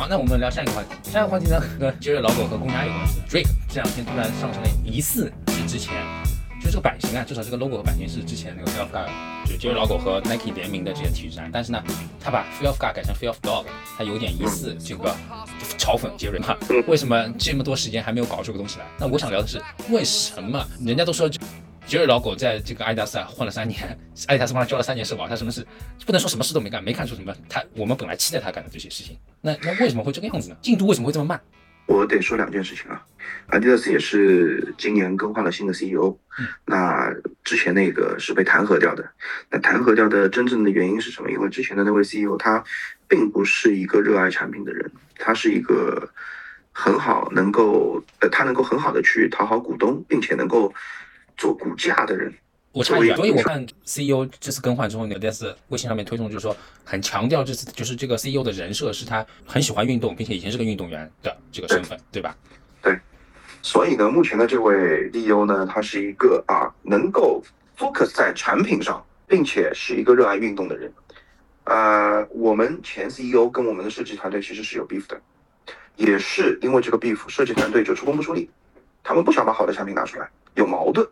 好，那我们聊下一个话题。下一个话题呢，跟杰瑞老狗和公鸭有关系。Drake 这两天突然上升了疑似是之前，就是这个版型啊，至少这个 logo 和版型是之前那个 of God，就是杰瑞老狗和 Nike 联名的这些体育衫。但是呢，他把 of God 改成 Free of Dog，他有点疑似这个嘲讽杰瑞嘛？为什么这么多时间还没有搞出个东西来？那我想聊的是，为什么人家都说。杰瑞老狗在这个阿迪达斯啊混了三年，阿迪达斯帮他交了三年社保，他什么事不能说什么事都没干，没看出什么他我们本来期待他干的这些事情，那那为什么会这个样子呢？进度为什么会这么慢？我得说两件事情啊，阿迪达斯也是今年更换了新的 CEO，那之前那个是被弹劾掉的，那弹劾掉的真正的原因是什么？因为之前的那位 CEO 他并不是一个热爱产品的人，他是一个很好能够呃他能够很好的去讨好股东，并且能够。做股价的人，我插一句，所以我看 CEO 这次更换之后，那个 DS 微信上面推送就是说，很强调这次就是这个 CEO 的人设是他很喜欢运动，并且以前是个运动员的这个身份，对吧？对。所以呢，目前的这位 CEO 呢，他是一个啊，能够 focus 在产品上，并且是一个热爱运动的人。呃，我们前 CEO 跟我们的设计团队其实是有 beef 的，也是因为这个 beef，设计团队就出工不出力，他们不想把好的产品拿出来，有矛盾。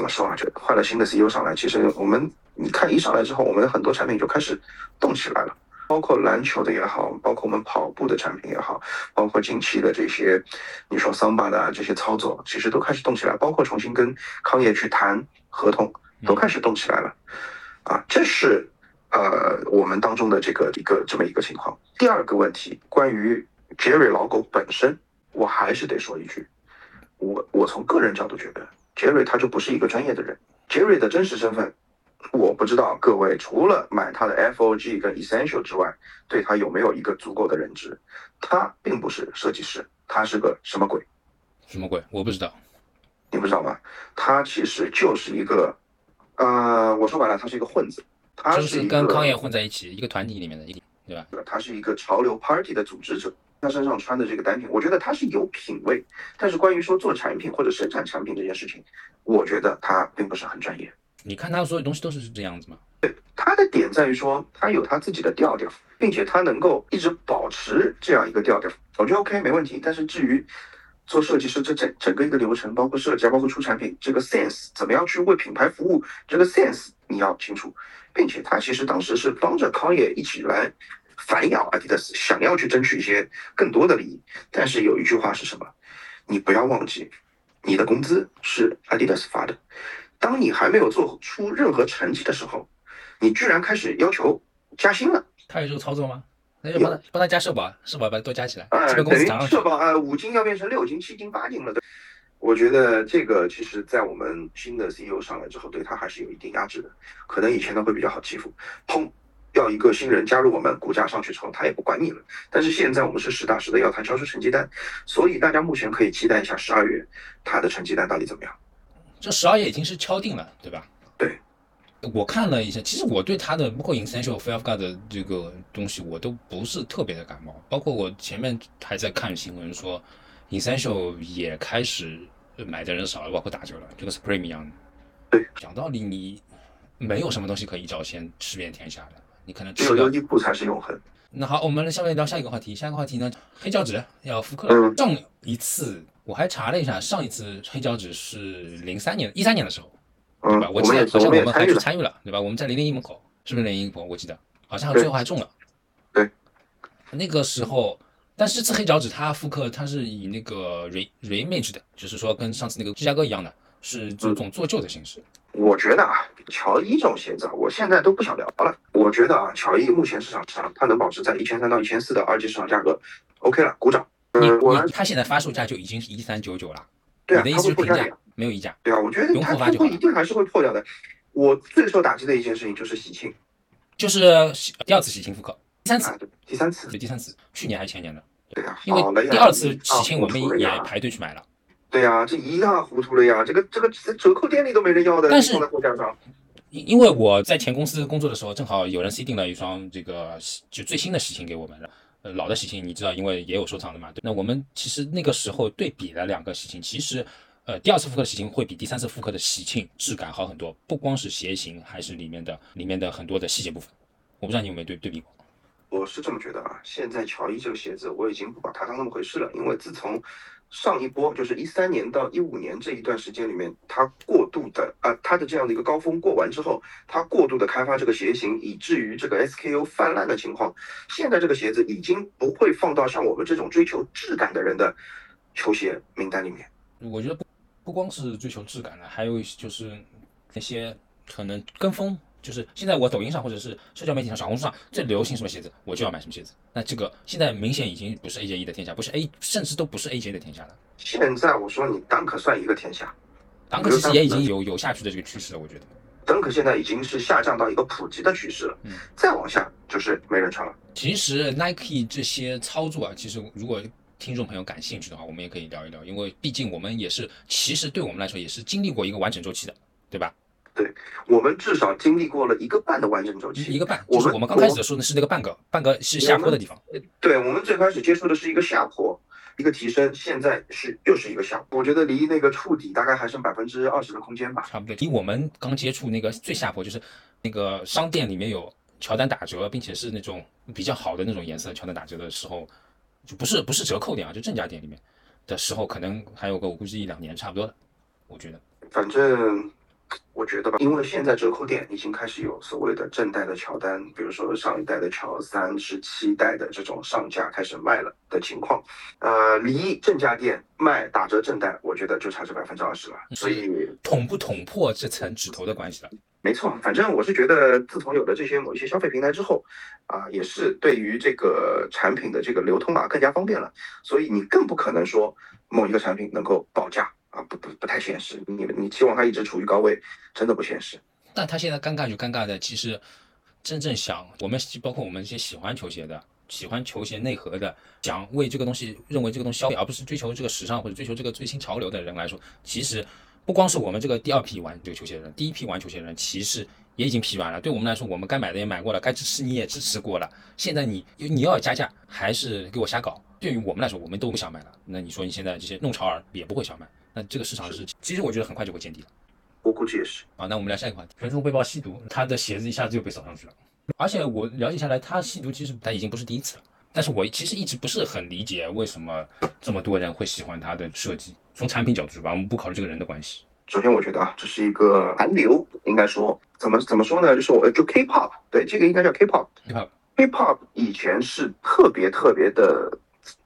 呃，怎么说啊？就换了新的 CEO 上来，其实我们你看一上来之后，我们很多产品就开始动起来了，包括篮球的也好，包括我们跑步的产品也好，包括近期的这些你说桑巴的这些操作，其实都开始动起来，包括重新跟康业去谈合同，都开始动起来了。啊，这是呃我们当中的这个一个这么一个情况。第二个问题，关于杰瑞老狗本身，我还是得说一句，我我从个人角度觉得。杰瑞他就不是一个专业的人。杰瑞的真实身份，我不知道。各位除了买他的 FOG 跟 Essential 之外，对他有没有一个足够的认知？他并不是设计师，他是个什么鬼？什么鬼？我不知道。你不知道吗？他其实就是一个，呃，我说白了，他是一个混子。他是跟康业混在一起，一个团体里面的，一个对吧？他是一个潮流 Party 的组织者。他身上穿的这个单品，我觉得他是有品位，但是关于说做产品或者生产产品这件事情，我觉得他并不是很专业。你看他所有东西都是这样子吗？对，他的点在于说他有他自己的调调，并且他能够一直保持这样一个调调，我觉得 OK 没问题。但是至于做设计师这整整个一个流程，包括设计啊，包括出产品，这个 sense 怎么样去为品牌服务，这个 sense 你要清楚，并且他其实当时是帮着康业一起来。反咬阿迪达斯，想要去争取一些更多的利益，但是有一句话是什么？你不要忘记，你的工资是阿迪达斯发的。当你还没有做出任何成绩的时候，你居然开始要求加薪了。他有这个操作吗？那就帮他帮他加社保，社保把它多加起来。啊，等于社保啊，五金要变成六金、七金、八金了。对，我觉得这个其实，在我们新的 CEO 上来之后，对他还是有一定压制的。可能以前呢会比较好欺负，砰。要一个新人加入我们，股价上去之后，他也不管你了。但是现在我们是实打实的要谈销售成绩单，所以大家目前可以期待一下十二月他的成绩单到底怎么样。这十二月已经是敲定了，对吧？对，我看了一下，其实我对他的包括 Essential f a i of God 的这个东西，我都不是特别的感冒。包括我前面还在看新闻说，Essential 也开始买的人少了，包括打折了，就跟 Supreme 一样的。对，讲道理，你没有什么东西可以一招鲜吃遍天下的。你可能只有优衣库才是永恒。那好，我们下面聊下一个话题。下一个话题呢，黑胶纸要复刻了。上一次我还查了一下，上一次黑胶纸是零三年、一三年的时候，对吧？我记得好像我们还去参与了，对吧？我们在零零一门口，是不是零零一我记得好像最后还中了。对，那个时候，但是这次黑胶纸它复刻，它是以那个 re reimage 的，就是说跟上次那个芝加哥一样的，是这种做旧的形式。我觉得啊，乔伊这种鞋子啊，我现在都不想聊了。我觉得啊，乔伊目前市场上它能保持在一千三到一千四的二级市场价格，OK 了，鼓掌。你，我它现在发售价就已经是一三九九了。对啊，你的意思是评价没有溢价？对啊，我觉得它最后一定还是会破掉的。我最受打击的一件事情就是喜庆，就是第二次喜庆复刻，第三次，第三次，对，第三次，去年还是前年的？对啊，因为第二次喜庆我们也排队去买了。对呀，这一塌糊涂了呀！这个这个折扣店里都没人要的，但是放在货架上。因因为我在前公司工作的时候，正好有人 C 定了一双这个就最新的喜庆给我们了。呃，老的喜庆你知道，因为也有收藏的嘛。那我们其实那个时候对比了两个喜庆，其实呃第二次复刻的喜庆会比第三次复刻的喜庆质感好很多，不光是鞋型，还是里面的里面的很多的细节部分。我不知道你有没有对对比过？我是这么觉得啊，现在乔伊这个鞋子我已经不把它当那么回事了，因为自从上一波就是一三年到一五年这一段时间里面，它过度的啊，它的这样的一个高峰过完之后，它过度的开发这个鞋型，以至于这个 SKU 泛滥的情况，现在这个鞋子已经不会放到像我们这种追求质感的人的球鞋名单里面。我觉得不不光是追求质感了，还有就是那些可能跟风。就是现在我抖音上或者是社交媒体上、小红书上最流行什么鞋子，我就要买什么鞋子。那这个现在明显已经不是 AJ 一的天下，不是 A，甚至都不是 AJ 的天下了。现在我说你 Dunk 算一个天下，Dunk 其实也已经有有下去的这个趋势了。我觉得 Dunk 现在已经是下降到一个普及的趋势了。嗯，再往下就是没人穿了。其实 Nike 这些操作啊，其实如果听众朋友感兴趣的话，我们也可以聊一聊，因为毕竟我们也是，其实对我们来说也是经历过一个完整周期的，对吧？对我们至少经历过了一个半的完整周期，一个半。就是我们刚开始说的是那个半个，半个是下坡的地方。对我们最开始接触的是一个下坡，一个提升，现在是又是一个下坡。我觉得离那个触底大概还剩百分之二十的空间吧。差不多。离我们刚接触那个最下坡，就是那个商店里面有乔丹打折，并且是那种比较好的那种颜色乔丹打折的时候，就不是不是折扣店啊，就正价店里面的时候，可能还有个我估计一两年差不多的。我觉得，反正。我觉得吧，因为现在折扣店已经开始有所谓的正代的乔丹，比如说上一代的乔三十七代的这种上架开始卖了的情况，呃，离正价店卖打折正代，我觉得就差这百分之二十了。所以捅不捅破这层纸头的关系了？没错，反正我是觉得，自从有了这些某一些消费平台之后，啊，也是对于这个产品的这个流通啊更加方便了，所以你更不可能说某一个产品能够保价。啊，不不不太现实。你你期望它一直处于高位，真的不现实。但他现在尴尬就尴尬在，其实真正想我们包括我们一些喜欢球鞋的、喜欢球鞋内核的，想为这个东西认为这个东西消费，而不是追求这个时尚或者追求这个最新潮流的人来说，其实不光是我们这个第二批玩这个球鞋的人，第一批玩球鞋的人其实也已经疲软了。对我们来说，我们该买的也买过了，该支持你也支持过了。现在你你要加价，还是给我瞎搞？对于我们来说，我们都不想买了。那你说你现在这些弄潮儿也不会想买。那这个市场是，其实我觉得很快就会见底了。我估计也是。啊，那我们聊下一个话题。全速被曝吸毒，他的鞋子一下子又被扫上去了。而且我了解下来，他吸毒其实他已经不是第一次了。但是我其实一直不是很理解为什么这么多人会喜欢他的设计。从产品角度出发，我们不考虑这个人的关系。首先，我觉得啊，这是一个韩流，应该说怎么怎么说呢？就是我就 K-pop，对，这个应该叫 K-pop K-pop。K-pop 以前是特别特别的。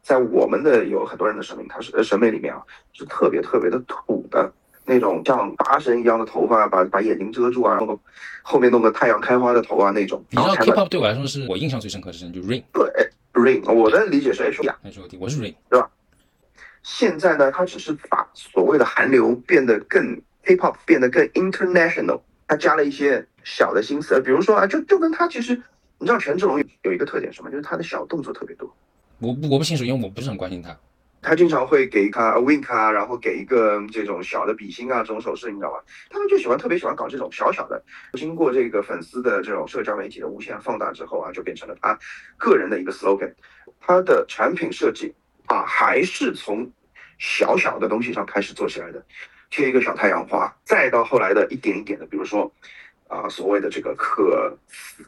在我们的有很多人的审美，他是审美里面啊，是特别特别的土的那种，像八神一样的头发，把把眼睛遮住啊，然后后面弄个太阳开花的头啊那种。你知道 K-pop 对我来说是我印象最深刻的是就 Rain。对，Rain，我的理解是 H O，H O，T，我是 Rain，对吧？现在呢，它只是把所谓的韩流变得更 K-pop 变得更 international，它加了一些小的心思，比如说啊，就就跟他其实，你知道权志龙有有一个特点什么？就是他的小动作特别多。我我不清楚，因为我不是很关心他。他经常会给他 wink 啊，然后给一个这种小的比心啊，这种手势，你知道吧？他们就喜欢特别喜欢搞这种小小的。经过这个粉丝的这种社交媒体的无限放大之后啊，就变成了他个人的一个 slogan。他的产品设计啊，还是从小小的东西上开始做起来的，贴一个小太阳花，再到后来的一点一点的，比如说。啊，所谓的这个可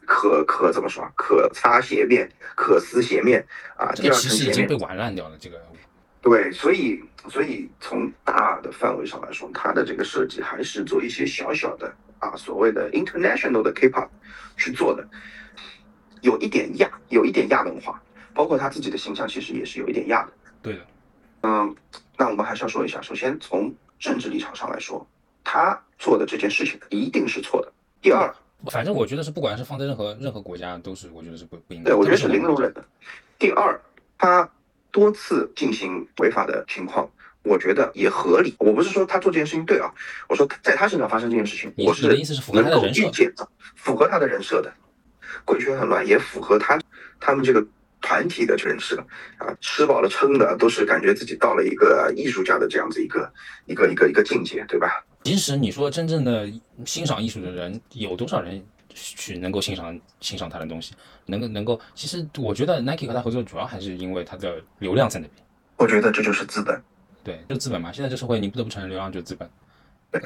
可可怎么说？可擦鞋面、可撕鞋面啊，这个其实已经被玩烂掉了。这个对，所以所以从大的范围上来说，它的这个设计还是做一些小小的啊，所谓的 international 的 K-pop 去做的，有一点亚，有一点亚文化，包括他自己的形象其实也是有一点亚的。对的，嗯，那我们还是要说一下，首先从政治立场上来说，他做的这件事情一定是错的。第二，反正我觉得是，不管是放在任何任何国家，都是我觉得是不不应该。对，我觉得是零容忍的。第二，他多次进行违法的情况，我觉得也合理。我不是说他做这件事情对啊，我说在他身上发生这件事情，我是的意思是符合他的人设，符合他的人设的。贵圈很乱，也符合他他们这个团体的人设啊。吃饱了撑的，都是感觉自己到了一个艺术家的这样子一个一个一个一个境界，对吧？其实你说真正的欣赏艺术的人有多少人去能够欣赏欣赏他的东西，能够能够？其实我觉得 Nike 和他合作主要还是因为他的流量在那边。我觉得这就是资本，对，就资本嘛。现在这社会你不得不承认流量就是资本。对，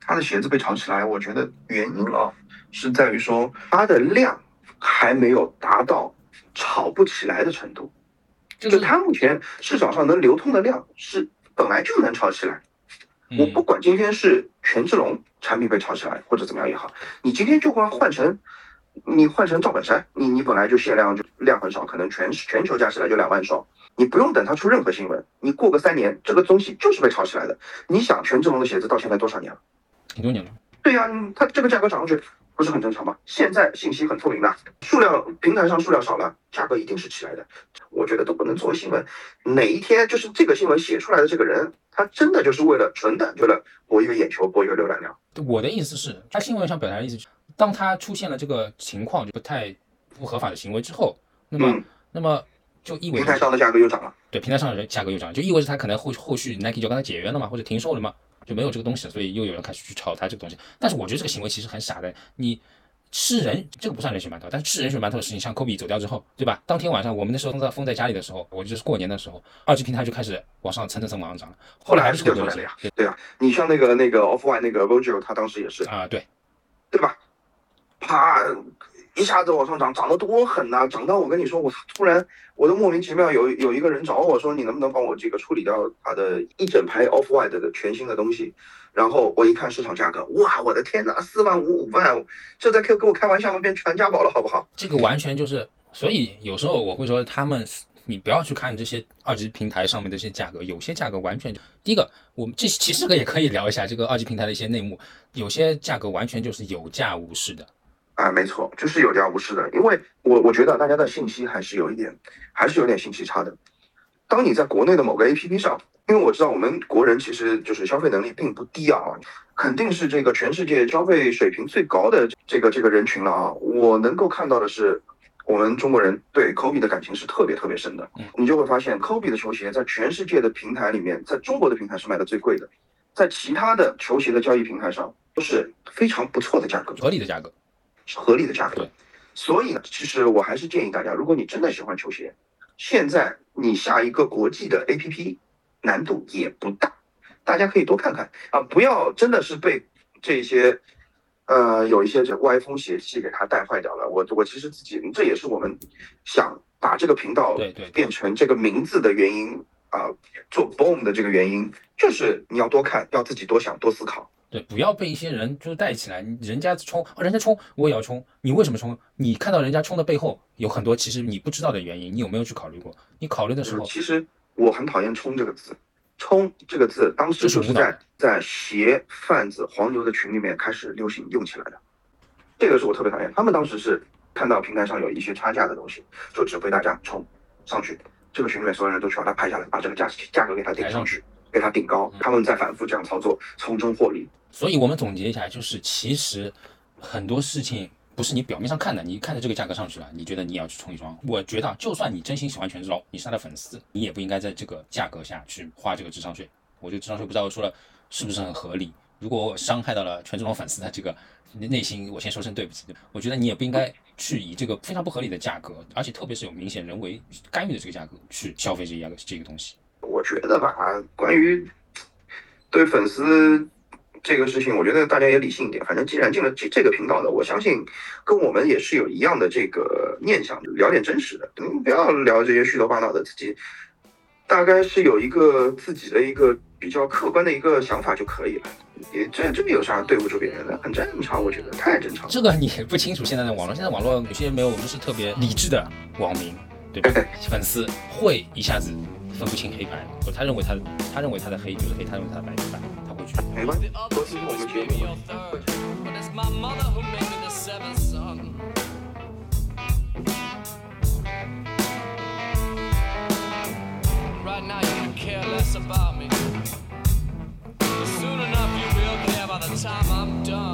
他的鞋子被炒起来，我觉得原因啊是在于说他的量还没有达到炒不起来的程度。就就是它目前市场上能流通的量是本来就能炒起来。我不嗯管今天是权志龙产品被炒起来或者怎么样也好，你今天就会换成你换成赵本山，你你本来就限量就量很少，可能全全球加起来就两万双，你不用等它出任何新闻，你过个三年，这个东西就是被炒起来的。你想权志龙的鞋子到现在多少年了？挺多年了。对呀、嗯它这个价格涨上去不是很正常吗？现在信息很透明的，数量平台上数量少了，价格一定是起来的。我觉得都不能作为新闻。哪一天就是这个新闻写出来的这个人，他真的就是为了纯的为了博一个眼球，博一个浏览量。我的意思是，他新闻上表达的意思是，当他出现了这个情况就不太不合法的行为之后，那么、嗯那么就意味着平台上的价格又涨了。对平台上的价格又涨，就意味着他可能后后续 Nike 就跟他解约了嘛，或者停售了嘛，就没有这个东西了，所以又有人开始去炒他这个东西。但是我觉得这个行为其实很傻的，你。吃人这个不算人血馒头，但是吃人血馒头的事情，像科比走掉之后，对吧？当天晚上我们那时候封在封在家里的时候，我就是过年的时候，二级平台就开始往上蹭蹭蹭往上涨了，后来还是掉回归了下来了呀。对啊，你像那个那个 Off White 那个 Virgil，他当时也是，啊，对，对吧？啪，一下子往上涨，涨得多狠呐、涨到我跟你说，我突然我都莫名其妙有有一个人找我说，你能不能帮我这个处理掉他的一整排 Off White 的全新的东西？然后我一看市场价格，哇，我的天呐，四万五五万，这在 Q 跟我开玩笑吗？变传家宝了，好不好？这个完全就是，所以有时候我会说，他们你不要去看这些二级平台上面的这些价格，有些价格完全就第一个，我们这其实这个也可以聊一下这个二级平台的一些内幕，有些价格完全就是有价无市的。啊，没错，就是有价无市的，因为我我觉得大家的信息还是有一点，还是有点信息差的。当你在国内的某个 APP 上，因为我知道我们国人其实就是消费能力并不低啊，肯定是这个全世界消费水平最高的这个这个人群了啊。我能够看到的是，我们中国人对 Kobe 的感情是特别特别深的嗯。你就会发现，Kobe 的球鞋在全世界的平台里面，在中国的平台是卖的最贵的，在其他的球鞋的交易平台上都是非常不错的价格。合理的价格，是合理的价格。所以呢，其实我还是建议大家，如果你真的喜欢球鞋，现在你下一个国际的 APP 难度也不大，大家可以多看看啊，不要真的是被这些呃有一些这歪风邪气给它带坏掉了。我我其实自己，这也是我们想把这个频道变成这个名字的原因啊，做 Boom 的这个原因，就是你要多看，要自己多想，多思考。对，不要被一些人就带起来，人家冲，哦人家冲，我也要冲，你为什么冲？你看到人家冲的背后有很多其实你不知道的原因，你有没有去考虑过？你考虑的时候，其实我很讨厌“冲”这个字，“冲”这个字当时就是在在鞋贩子黄牛的群里面开始流行用起来的，这个是我特别讨厌。他们当时是看到平台上有一些差价的东西，就指挥大家冲上去，这个群里面所有人都去把它拍下来，把这个价价格给它顶上去，给它顶高，他们在反复这样操作，从中获利。所以我们总结一下，就是其实很多事情不是你表面上看的，你看着这个价格上去了，你觉得你也要去冲一双。我觉得，就算你真心喜欢权志龙，你是他的粉丝，你也不应该在这个价格下去花这个智商税。我觉得智商税不知道说了是不是很合理。如果我伤害到了权志龙粉丝的这个内心，我先说声对不起。我觉得你也不应该去以这个非常不合理的价格，而且特别是有明显人为干预的这个价格去消费这一样这个东西。我觉得吧，关于对粉丝这个事情，我觉得大家也理性一点。反正既然进了这这个频道的，我相信跟我们也是有一样的这个念想，聊点真实的，嗯，不要聊这些虚头巴脑的，自己大概是有一个自己的一个比较客观的一个想法就可以了。也这这有啥对不住别人的，很正常，我觉得太正常了。这个你不清楚现在的网络，现在网络有些没有不是特别理智的网民，对吧？粉丝会一下子分不清黑白，他认为他他认为他的黑就是黑，他认为他的白就是白，Third. But it's my mother who made me the seventh son. Right now you care less about me. But soon enough you will care by the time I'm done.